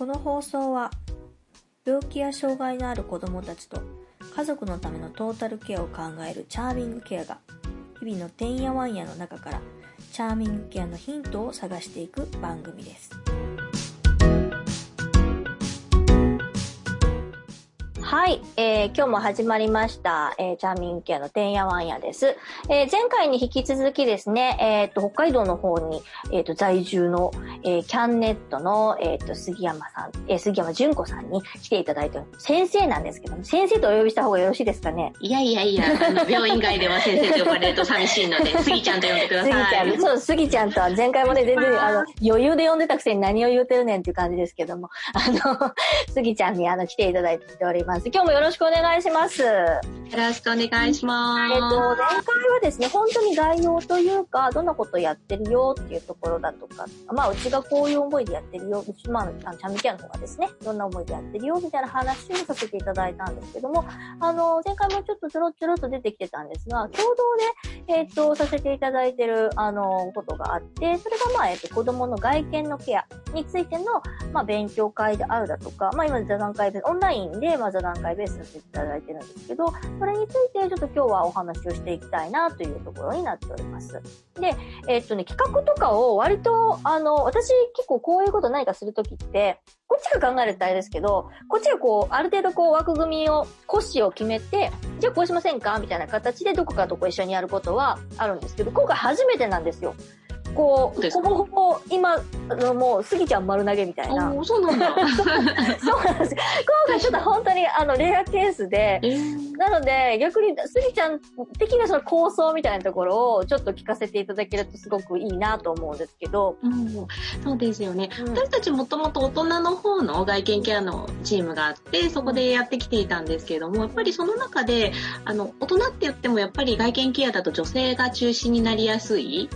この放送は病気や障害のある子どもたちと家族のためのトータルケアを考えるチャーミングケアが日々のてんやわんやの中からチャーミングケアのヒントを探していく番組です。はい、えー今日も始まりました、えーチャーミングケアのてんやわんやです。えー前回に引き続きですね、えっと、北海道の方に、えっと、在住の、えーキャンネットの、えっと、杉山さん、えー杉山純子さんに来ていただいてる先生なんですけども、先生とお呼びした方がよろしいですかね？いやいやいや、あの病院外では先生と呼ばれると寂しいので、スギちゃんと呼んでくだ杉ちさい。ゃん、そう、杉ちゃんとは前回もね、全然、あの、余裕で呼んでたくせに何を言うてるねんっていう感じですけども、あの、杉ちゃんにあの、来ていただいております。今日もよろしくお願いします。よろしくお願いします。えっと、前回はですね、本当に概要というか、どんなことやってるよっていうところだとか、まあ、うちがこういう思いでやってるよ、うち、まあ、チャンミケアの方がですね、どんな思いでやってるよ、みたいな話をさせていただいたんですけども、あの、前回もちょっとちょろちょろっと出てきてたんですが、共同で、えっと、させていただいてる、あの、ことがあって、それがまあ、えっと、子供の外見のケアについての、まあ、勉強会であるだとか、まあ、今、座談会ベース、オンラインで、まあ、座談会ベースさせていただいてるんですけど、それについてちょっと今日はお話をしていきたいなというところになっております。で、えっとね、企画とかを割と、あの、私結構こういうこと何かするときって、こっちが考えるとあれですけど、こっちがこう、ある程度こう枠組みを、骨子を決めて、じゃあこうしませんかみたいな形でどこかとこう一緒にやることはあるんですけど、今回初めてなんですよ。こう、ほぼほぼ今、あのもう、スギちゃん丸投げみたいな。そうなんだ。そうなんですよ。今回ちょっと本当にあの、レアケースで、えーなので、逆に、スギちゃん的なその構想みたいなところをちょっと聞かせていただけるとすごくいいなと思うんですけど。うんそうですよね。うん私たちもともと大人の方の外見ケアのチームがあって、そこでやってきていたんですけれども、やっぱりその中で、あの、大人って言ってもやっぱり外見ケアだと女性が中心になりやすい。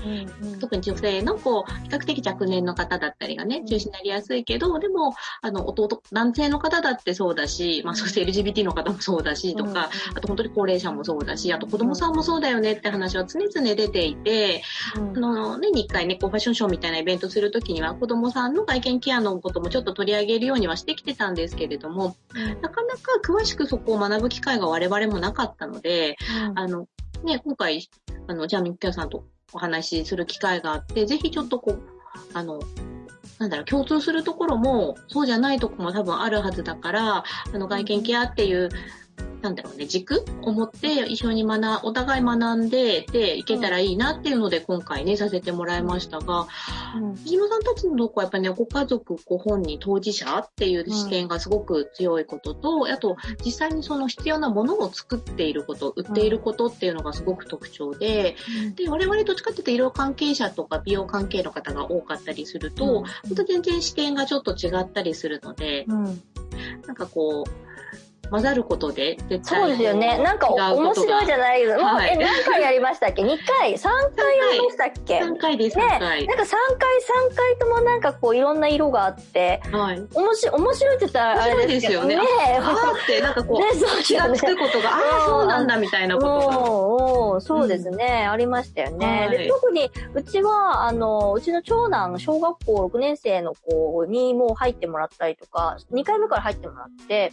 特に女性のこう、比較的若年の方だったりがね、中心になりやすいけど、でも、あの、弟、男性の方だってそうだし、まあ、そして LGBT の方もそうだし、とか、あと本当に高齢者もそうだし、あと子供さんもそうだよねって話は常々出ていて、うん。あの、年に1回ね、こうファッションショーみたいなイベントするときには、子供さんの外見ケアのこともちょっと取り上げるようにはしてきてたんですけれども、なかなか詳しくそこを学ぶ機会が我々もなかったので、あの、ね、今回、あの、ジャーミンケアさんとお話しする機会があって、ぜひちょっとこう、あの、なんだろう、共通するところも、そうじゃないところも多分あるはずだから、あの、外見ケアっていう、なんだろうね、軸を持って一緒に学、お互い学んで、で、いけたらいいなっていうので、今回ね、させてもらいましたが、うん。藤野さんたちのとこはやっぱりね、ご家族ご本人当事者っていう視点がすごく強いことと、あと実際にその必要なものを作っていること、売っていることっていうのがすごく特徴で、で、我々どっちかっていうと医療関係者とか美容関係の方が多かったりすると、うん。本当全然視点がちょっと違ったりするので、うん。なんかこう、混ざることで絶対そうですよね。なんか面白いじゃないけど、もえ、何回やりましたっけ ?2 回 ?3 回やりましたっけ？3回です、3ね回。なんか3回、3回ともなんかこういろんな色があって、はい。面白い、面白いって言ったらあれですよねねあーって、なんかこう、ね、そう気がつくことが、ああ、そうなんだみたいなことが。おーおーそうですね、ありましたよね。はいで特に、うちは、あの、うちの長男、小学校6年生の子にもう入ってもらったりとか、2回目から入ってもらって、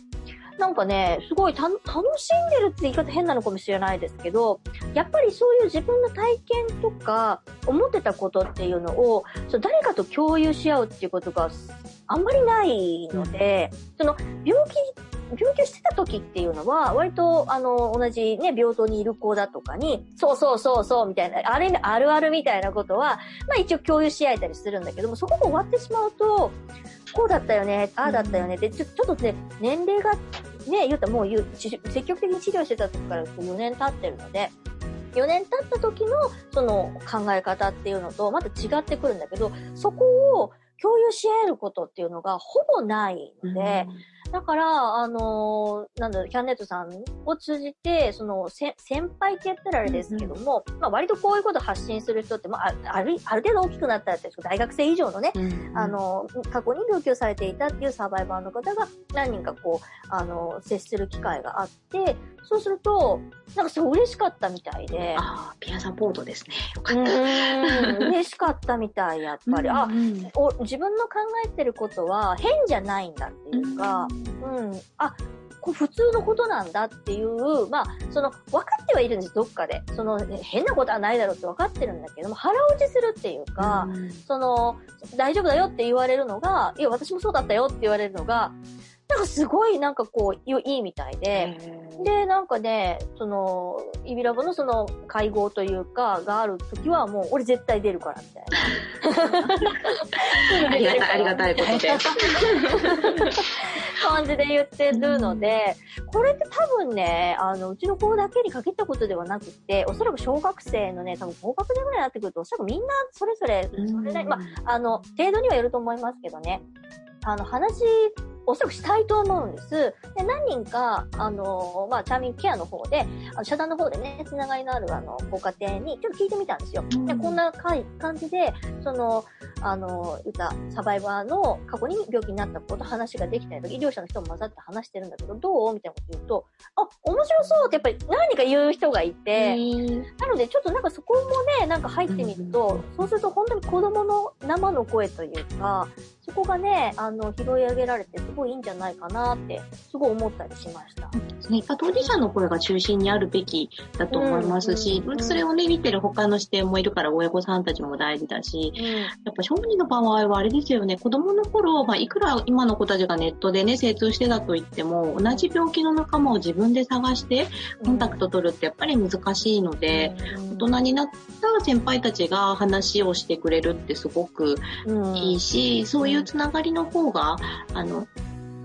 なんかね、すごい楽しんでるって言い方変なのかもしれないですけど、やっぱりそういう自分の体験とか、思ってたことっていうのを、誰かと共有し合うっていうことがあんまりないので、その、病気病気してた時っていうのは、割と、あの、同じね、病棟にいる子だとかに、そうそうそうそう、みたいな、あれ、あるあるみたいなことは、まあ一応共有し合えたりするんだけども、そこが終わってしまうと、こうだったよね、ああだったよね、で、ちょちょっとね、年齢が、ね、言うたらもう言う、積極的に治療してた時から4年経ってるので、4年経った時の、その考え方っていうのと、また違ってくるんだけど、そこを共有し合えることっていうのがほぼないので、だから、あのーなんだろう、キャンネットさんを通じて、その、せ先輩って言ったらあれですけども、まあ割とこういうこと発信する人って、まあ、あある、ある程度大きくなったらって、大学生以上のね、あ、の、過去に病気をされていたっていうサバイバーの方が何人かこう、あの、接する機会があって、そうすると、なんかすごい嬉しかったみたいで、ああ、ピアサポートですね。よかうった。嬉しかったみたい、やっぱり。あ、うんお自分の考えてることは変じゃないんだっていうか、うん、あ、これ普通のことなんだっていう、まあ、その、分かってはいるんです、どっかで。その、変なことはないだろうって分かってるんだけども、腹落ちするっていうか、その、大丈夫だよって言われるのが、いや、私もそうだったよって言われるのが、なんかすごいなんかこう、いいいみたいで、で、なんかね、その、イビラボのその会合というか、があるときはもう、俺絶対出るから、みたいな。ありがたい、ありがたいことで。感じで言ってるので、これって多分ね、あの、うちの子だけに限ったことではなくて、おそらく小学生のね、多分高学年ぐらいになってくると、おそらくみんなそれぞれ、それなり、まあ、あの、程度にはよると思いますけどね、あの、話、おそらくしたいと思うんです。で、何人か、あの、まあ、チャーミングケアの方で、あの、社団の方でね、つながりのある、あの、ご家庭に、ちょっと聞いてみたんですよ。で、こんな感じで、その、あの、言ったサバイバーの過去に病気になったこと、話ができたりとか、医療者の人も混ざって話してるんだけど、どう？みたいなこと言うと、あ、面白そうってやっぱり何か言う人がいて、なのでちょっとなんかそこもね、なんか入ってみると、そうすると本当に子供の生の声というか、そこがね、あの、拾い上げられてすごいいいんじゃないかなって、すごい思ったりしました。ね、やっぱ当事者の声が中心にあるべきだと思いますし、うんうんそれをね、見てる他の視点もいるから親御さんたちも大事だし、やっぱ小児の場合はあれですよね、子供の頃、まあ、いくら今の子たちがネットでね、精通してたと言っても、同じ病気の仲間を自分で探してコンタクト取るってやっぱり難しいので、大人になった先輩たちが話をしてくれるってすごくうん。いいし、そういうつながりの方が、あの、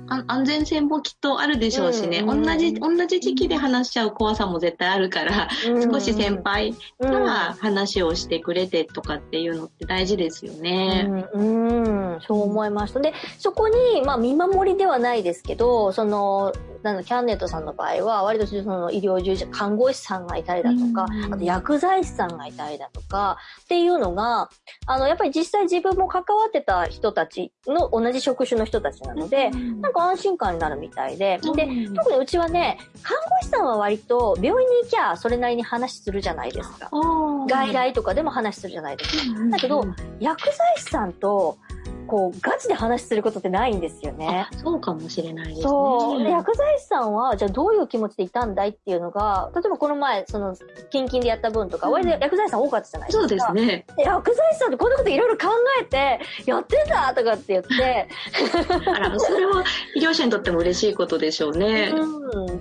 あ安全性もきっとあるでしょうしね、うん同じ、同じ時期で話しちゃう怖さも絶対あるから、少し先輩が話をしてくれてとかっていうのって大事ですよね。うん、うん、そう思いました。で、そこに、まあ、見守りではないですけど、その、なんだキャンネットさんの場合は、割とその医療従事者、看護師さんがいたりだとか、うん。あと薬剤師さんがいたりだとか、っていうのが、あの、やっぱり実際自分も関わってた人たちの同じ職種の人たちなので、なんか安心感になるみたいで、で、うん。特にうちはね、看護師さんは割と病院に行きゃそれなりに話するじゃないですか。外来とかでも話するじゃないですか。だけど薬剤師さんと、こう、ガチで話することってないんですよねあ。そうかもしれないですね。そう。で、薬剤師さんは、じゃあどういう気持ちでいたんだいっていうのが、例えばこの前、その、キンキンでやった分とか、うん割と薬剤師さん多かったじゃないですか。そうですね。で薬剤師さんってこんなこといろいろ考えて、やってんだとかって言って、あら、それは医療者にとっても嬉しいことでしょうね。うん、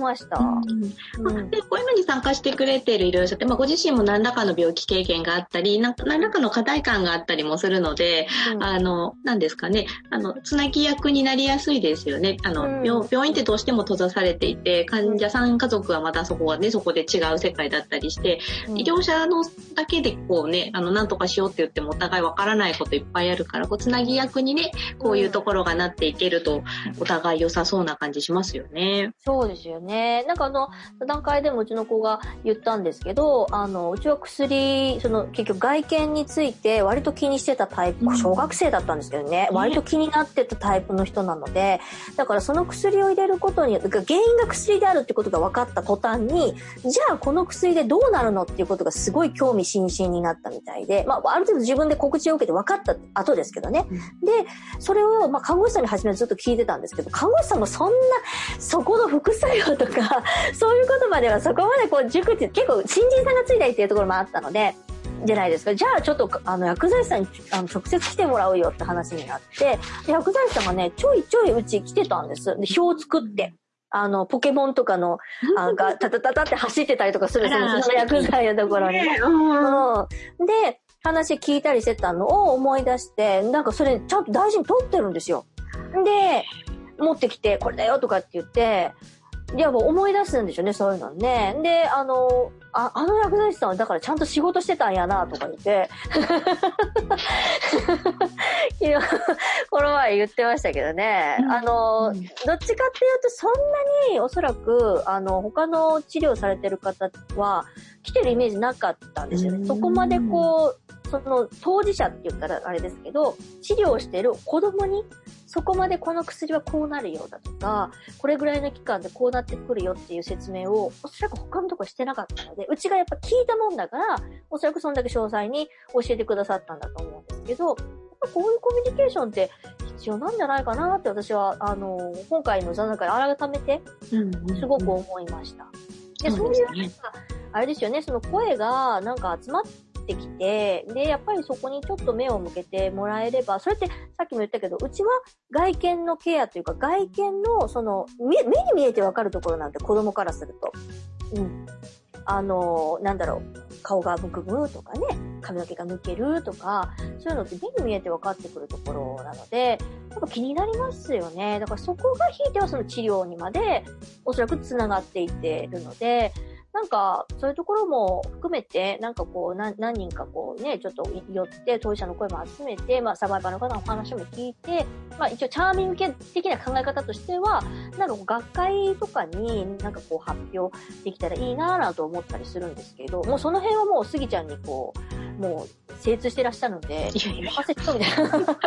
ました。うんうんでこういうのに参加してくれている医療者って、まあ、ご自身も何らかの病気経験があったり、なんか何らかの課題感があったりもするので、うんあの、何ですかね、あの、つなぎ役になりやすいですよね。あの、うん病病院ってどうしても閉ざされていて、患者さん家族はまたそこはね、そこで違う世界だったりして、医療者のだけでこうね、あの、なんとかしようって言ってもお互いわからないこといっぱいあるから、こう、つなぎ役にね、こういうところがなっていけると、お互い良さそうな感じしますよね。そうですよね。なんかあの、段階でもうちの子が言ったんですけど、あの、うちは薬、その結局外見について割と気にしてたタイプ、うん。小学生だったんですけどね、ね。割と気になってたタイプの人なので、だからその薬を入れることによって、原因が薬であるってことが分かった途端に、じゃあこの薬でどうなるのっていうことがすごい興味津々になったみたいで、まあ、ある程度自分で告知を受けて分かった後ですけどね。で、それを、まあ、看護師さんに初めずっと聞いてたんですけど、看護師さんもそんな、そこの副作用とか、そういうことまではそこまでこう熟知、結構新人さんがついたりっていうところもあったので、じゃないですか。じゃあちょっと、あの、薬剤師さんにあの直接来てもらうよって話になって、で薬剤師さんがね、ちょいちょいうち来てたんです。で、表を作って。あの、ポケモンとかの、あが、タタタタって走ってたりとかするんですよ。その薬剤のところに。うんうん。で、話聞いたりしてたのを思い出して、なんかそれちゃんと大事に取ってるんですよ。で、持ってきて、これだよとかって言って、いや、もう思い出すんでしょうね、そういうのね。で、あの、ああの薬剤師さんはだからちゃんと仕事してたんやな、とか言って、昨日、この前言ってましたけどね。うん、あの、どっちかっていうと、そんなにおそらく、あの、他の治療されてる方は、来てるイメージなかったんですよね。そこまでこう、その当事者って言ったらあれですけど、治療してる子供にそこまでこの薬はこうなるようだとか、これぐらいの期間でこうなってくるよっていう説明を、おそらく他のとこしてなかったので、うちがやっぱ聞いたもんだから、おそらくそんだけ詳細に教えてくださったんだと思うんですけど、こういうコミュニケーションって必要なんじゃないかなって私は、あの、今回の座談会改めて、すごく思いました。で、そういう、あれですよね、その声がなんか集まって、ってきて、で、やっぱりそこにちょっと目を向けてもらえれば、それってさっきも言ったけど、うちは外見のケアというか、外見の、その、目に見えてわかるところなんて子供からすると。うん。あの、なんだろう、顔がむくむとかね、髪の毛が抜けるとか、そういうのって目に見えて分かってくるところなので、やっぱ気になりますよね。だからそこがひいてはその治療にまでおそらく繋がっていってるので、なんか、そういうところも含めて、なんかこう、何人かこうね、ちょっと寄って、当事者の声も集めて、まあ、サバイバーの方のお話も聞いて、まあ、一応、チャーミング系的な考え方としては、なんか学会とかになんかこう、発表できたらいいなぁなと思ったりするんですけど、もうその辺はもう、スギちゃんにこう、もう、精通してらっしゃるので、いやいや任せてみたいな。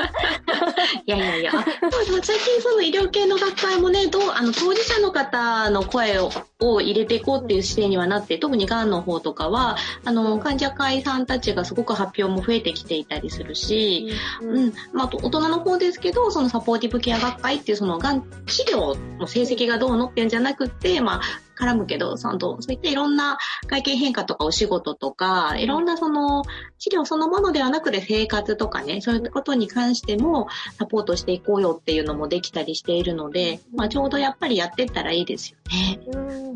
いやいやいや、最近その医療系の学会もね、どう、あの、当事者の方の声をを入れていこうっていう姿勢にはなって、特にがんの方とかは、あの、患者会さんたちがすごく発表も増えてきていたりするし、うん、うん、まあ、大人の方ですけど、そのサポーティブケア学会っていうそのがん治療の成績がどうのっていうんじゃなくて、まあ、絡むけど、その、そういったいろんな外見変化とかお仕事とか、いろんなその治療そのものではなくて生活とかね、そういうことに関してもサポートしていこうよっていうのもできたりしているので、まあちょうどやっぱりやってったらいいですよね。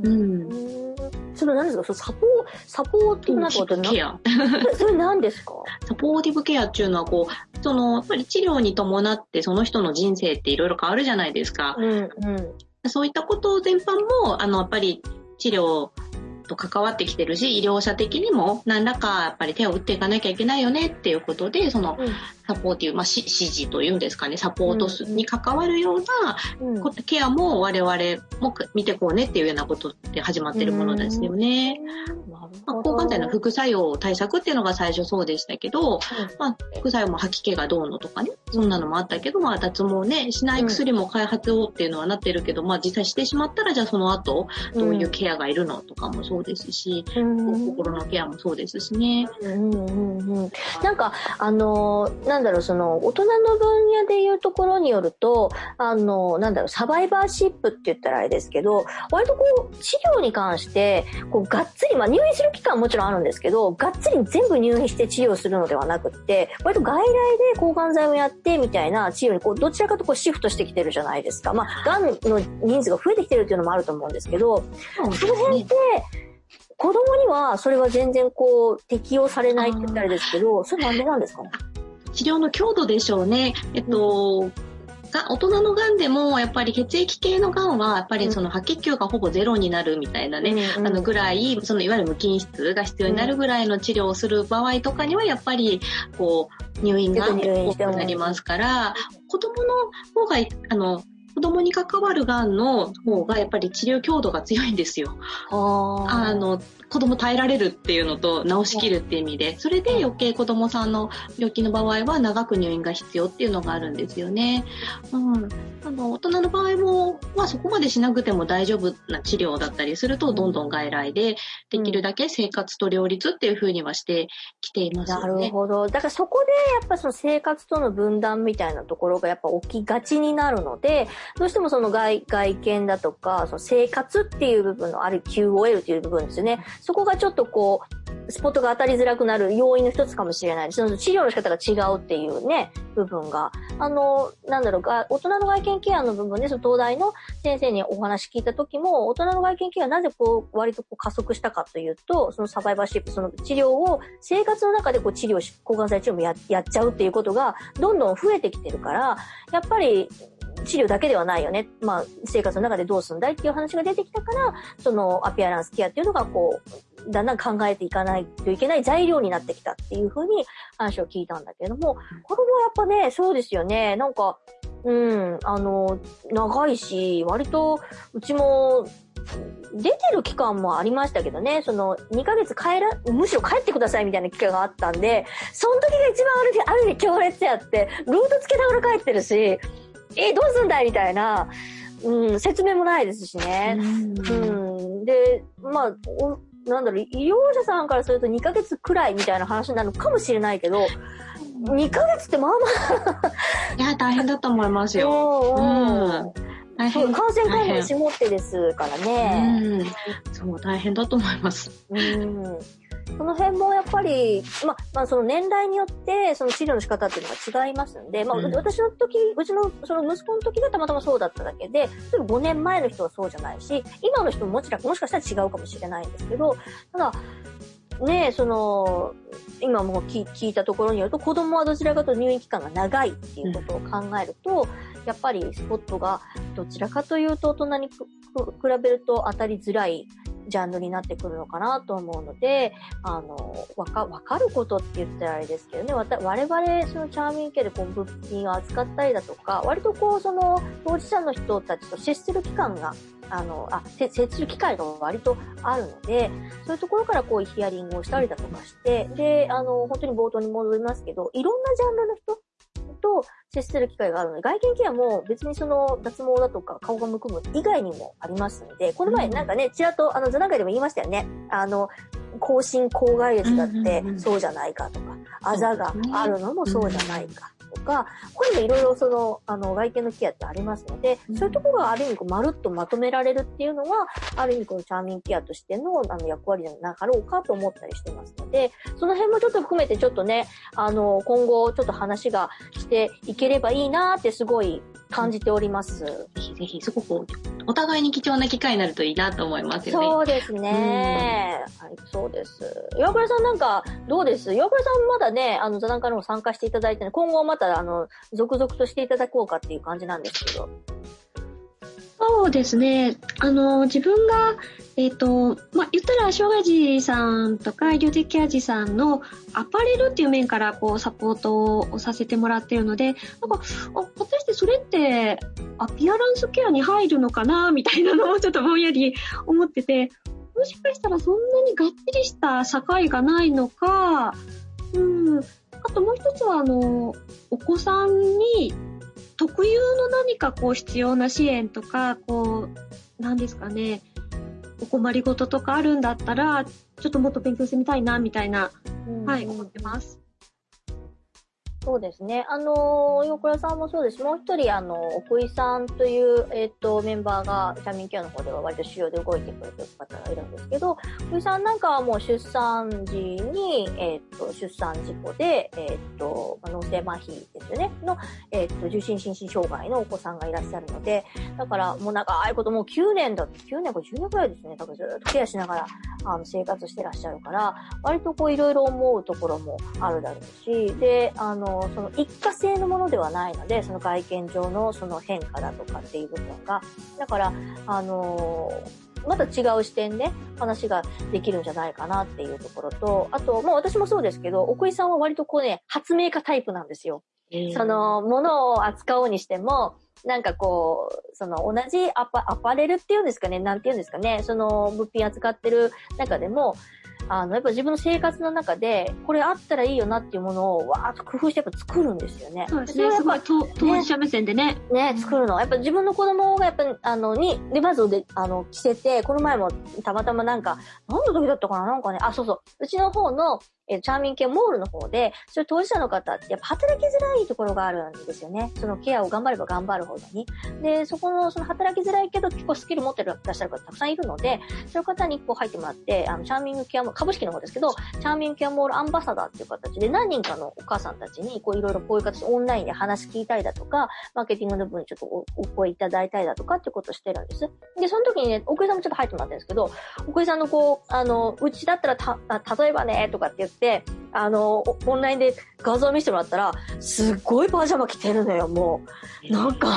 うん。それ何ですか？そサポサポーティブなことケア。それ何ですか？サポーティブケアっていうのはこう、その、やっぱり治療に伴ってその人の人生っていろいろ変わるじゃないですか。うんうん。そういったこと全般も、あの、やっぱり治療と関わってきてるし、医療者的にも何らかやっぱり手を打っていかなきゃいけないよねっていうことで、そのサポーティブ、まあ、指示というんですかね、サポートに関わるような、ケアも我々も見てこうねっていうようなことで始まってるものですよね。まあ、抗がん剤の副作用対策っていうのが最初そうでしたけど、まあ、副作用も吐き気がどうのとかね、そんなのもあったけど、まあ、脱毛ね、しない薬も開発をっていうのはなってるけど、まあ、実際してしまったら、じゃあその後、どういうケアがいるのとかもそうですし、心のケアもそうですしね。うんうんうん、なんか、あのーなんだろう、その、大人の分野でいうところによると、あの、なんだろう、サバイバーシップって言ったらあれですけど、割とこう、治療に関して、こう、がっつり、まあ入院する期間はもちろんあるんですけど、がっつり全部入院して治療するのではなくって、割と外来で抗がん剤をやってみたいな治療に、こう、どちらかとこうシフトしてきてるじゃないですか。まあ、がんの人数が増えてきてるっていうのもあると思うんですけど、その辺って、子供にはそれは全然こう適用されないって言ったらですけど、それなんでなんですか治療の強度でしょうね。えっと、が大人のがんでもやっぱり血液系のがんはやっぱりその白血球がほぼゼロになるみたいなね、うん、あのぐらいそのいわゆる無菌室が必要になるぐらいの治療をする場合とかにはやっぱりこう入院が多くなりますから子供の方があの子供に関わるがんの方がやっぱり治療強度が強いんですよ。あの子供耐えられるっていうのと治しきるっていう意味で、それで余計子供さんの病気の場合は長く入院が必要っていうのがあるんですよね。うん。あの、大人の場合も、まあそこまでしなくても大丈夫な治療だったりすると、どんどん外来で、できるだけ生活と両立っていうふうにはしてきていますよね。なるほど。だからそこでやっぱその生活との分断みたいなところがやっぱ起きがちになるので、どうしてもその外、外見だとか、その生活っていう部分のある QOL っていう部分ですよね。そこがちょっとこう、スポットが当たりづらくなる要因の一つかもしれないその治療の仕方が違うっていうね、部分が。あの、なんだろうか、大人の外見ケアの部分で、その東大の先生にお話聞いた時も、大人の外見ケアなぜこう、割とこう加速したかというと、そのサバイバーシップ、その治療を生活の中でこう治療し、抗がん剤治療もややっちゃうっていうことが、どんどん増えてきてるから、やっぱり、治療だけではないよね。まあ、生活の中でどうすんだいっていう話が出てきたから、そのアピアランスケアっていうのがこう、だんだん考えていかないといけない材料になってきたっていうふうに話を聞いたんだけども、子供はやっぱね、そうですよね。なんか、うん、あの、長いし、割と、うちも、出てる期間もありましたけどね、その、2ヶ月帰ら、むしろ帰ってくださいみたいな期間があったんで、その時が一番ある意味、ある意味強烈やって、ルートつけながら帰ってるし、え、どうすんだい？みたいな、うん、説明もないですしね。うん,、で、まあ、なんだろう、医療者さんからすると2ヶ月くらいみたいな話なのかもしれないけど、2ヶ月ってまあまあいや、大変だと思いますよ。うん。大変。感染対策絞ってですからね。うん。そう、大変だと思います。うん。その辺もやっぱり、まあ、まあ、その年代によって、その治療の仕方っていうのが違いますんで、まあ、うん、私の時、うちの、その息子の時がたまたまそうだっただけで、例えば5年前の人はそうじゃないし、今の人ももちろん、もしかしたら違うかもしれないんですけど、ただ、ねその、今も聞聞いたところによると、子供はどちらかと入院期間が長いっていうことを考えると、うん、やっぱりスポットがどちらかというと大人に比べると当たりづらいジャンルになってくるのかなと思うので、あの、わか、わかることって言ったらあれですけどね、わた我々、そのチャーミン系でこう物品を扱ったりだとか、割とこう、その、当事者の人たちと接する期間が、あの、あ、接する機会が割とあるので、そういうところからこうヒアリングをしたりだとかして、で、あの、本当に冒頭に戻りますけど、いろんなジャンルの人と接する機会があるので、外見ケアも別にその脱毛だとか顔がむくむ以外にもありますので、この前なんかね、ちらっとあの座談会でも言いましたよね。あの、口唇口外裂だってそうじゃないかとか、あざがあるのもそうじゃないか。とか、こういうのいろいろその、あの、外見のケアってありますので、そういうところがある意味こう、まるっとまとめられるっていうのは、ある意味このチャーミングケアとしての、あの、役割になろうかと思ったりしてますので、その辺もちょっと含めてちょっとね、あの、今後ちょっと話がしていければいいなってすごい感じております。ぜひぜひ、すごくお互いに貴重な機会になるといいなと思いますよね。そうですね。はい、そうです。岩倉さんなんか、どうです？岩倉さんまだね、あの、座談会の方参加していただいて、今後また、あの、続々としていただこうかっていう感じなんですけど。そうですね。あの、自分が、えっ、ー、と、まあ、言ったら、障害児さんとか医療的ケア児さんのアパレルっていう面から、こう、サポートをさせてもらっているので、なんか、あ、果たしてそれって、アピアランスケアに入るのかなみたいなのをちょっとぼんやり思ってて、もしかしたらそんなにがっちりした境がないのか、うん。あともう一つは、あの、お子さんに特有の何かこう必要な支援とか、こう、なんですかね、お困りごととかあるんだったら、ちょっともっと勉強してみたいな、みたいな、はい、思ってます。そうですね。あの、横倉さんもそうです。もう一人、あの、奥井さんという、えっ、ー、と、メンバーが、社民ケアの方では割と主要で動いてくれてる方がいるんですけど、奥井さんなんかはもう出産時に、えっ、ー、と、出産事故で、えっ、ー、と、脳性麻痺ですよね、の、えっ、と、受診心身障害のお子さんがいらっしゃるので、だからもう長いこともう9年だって、9年か10年くらいですね、多分ずっとケアしながら、あの、生活してらっしゃるから、割とこういろいろ思うところもあるだろうし、で、あの、その一過性のものではないので、その外見上のその変化だとかっていう部分が。だから、あのー、また違う視点で話ができるんじゃないかなっていうところと、あと、まあ私もそうですけど、奥井さんは割とこうね、発明家タイプなんですよ。その、ものを扱おうにしても、なんかこう、その同じアパアパレルっていうんですかね、なんていうんですかね、その物品扱ってる中でも、あの、やっぱ自分の生活の中で、これあったらいいよなっていうものを、わーっと工夫してやっぱ作るんですよね。そうですね。すごい当事者目線でね。ね、作るの。やっぱ自分の子供がやっぱ、あの、に、レバーズで、あの、着せて、この前もたまたまなんか、何の時だったかな？なんかね、あ、そうそう。うちの方の、えチャーミン系モールの方で、そういう当事者の方ってやっぱ働きづらいところがあるんですよね。そのケアを頑張れば頑張るほどに。で、そこの、その働きづらいけど結構スキル持ってらっしゃる方たくさんいるので、そういう方に一歩入ってもらって、あの、チャーミングケアも、株式の方ですけど、チャーミングケアモールアンバサダーっていう形で何人かのお母さんたちに、こういろいろこういう形でオンラインで話聞いたりだとか、マーケティングの部分ちょっとおお声いただいたりだとかっていうことをしてるんです。で、その時にね、奥井さんもちょっと入ってもらってるんですけど、奥井さんのこう、あの、うちだったらた、例えばね、とかって言って、あの、オンラインで画像見せてもらったら、すっごいパジャマ着てるのよ、もう。なんか、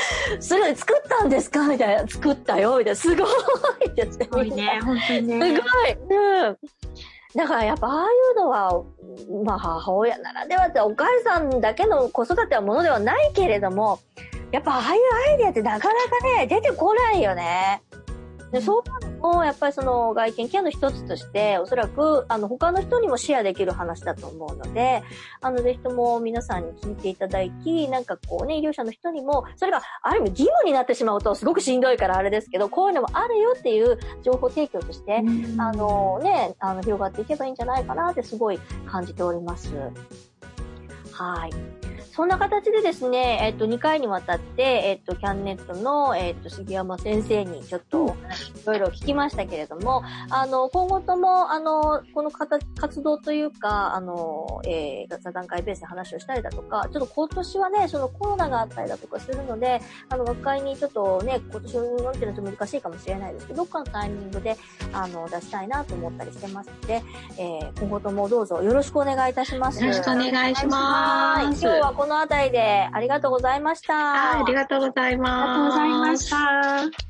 それ作ったんですか？みたいな。作ったよ、みたいな。すごいって言って。すごいね、本当にね。すごい。うん。だからやっぱああいうのは、まあ母親ならではってお母さんだけの子育てはものではないけれども、やっぱああいうアイデアってなかなかね、出てこないよね。で、そうなると、やっぱりその外見ケアの一つとして、おそらく、あの、他の人にもシェアできる話だと思うので、あの、ぜひとも皆さんに聞いていただき、なんかこうね、医療者の人にも、それがある意味義務になってしまうと、すごくしんどいからあれですけど、こういうのもあるよっていう情報提供として、あの、ね、あの、広がっていけばいいんじゃないかなってすごい感じております。はい。そんな形でですね、えっ、と、2回にわたって、えっ、と、キャンネットの、えっ、と、杉山先生にちょっといろいろ聞きましたけれども、あの、今後とも、あの、この活動というか、あの、えー、座談会ベースで話をしたりだとか、ちょっと今年はね、そのコロナがあったりだとかするので、あの、学会にちょっとね、今年のっていうのはちょっと難しいかもしれないですけど、どっかのタイミングで、あの、出したいなと思ったりしてますので、えー、今後ともどうぞよろしくお願いいたします。よろしくお願いします。今日はこの辺りでありがとうございました。ありがとうございます。ありがとうございました。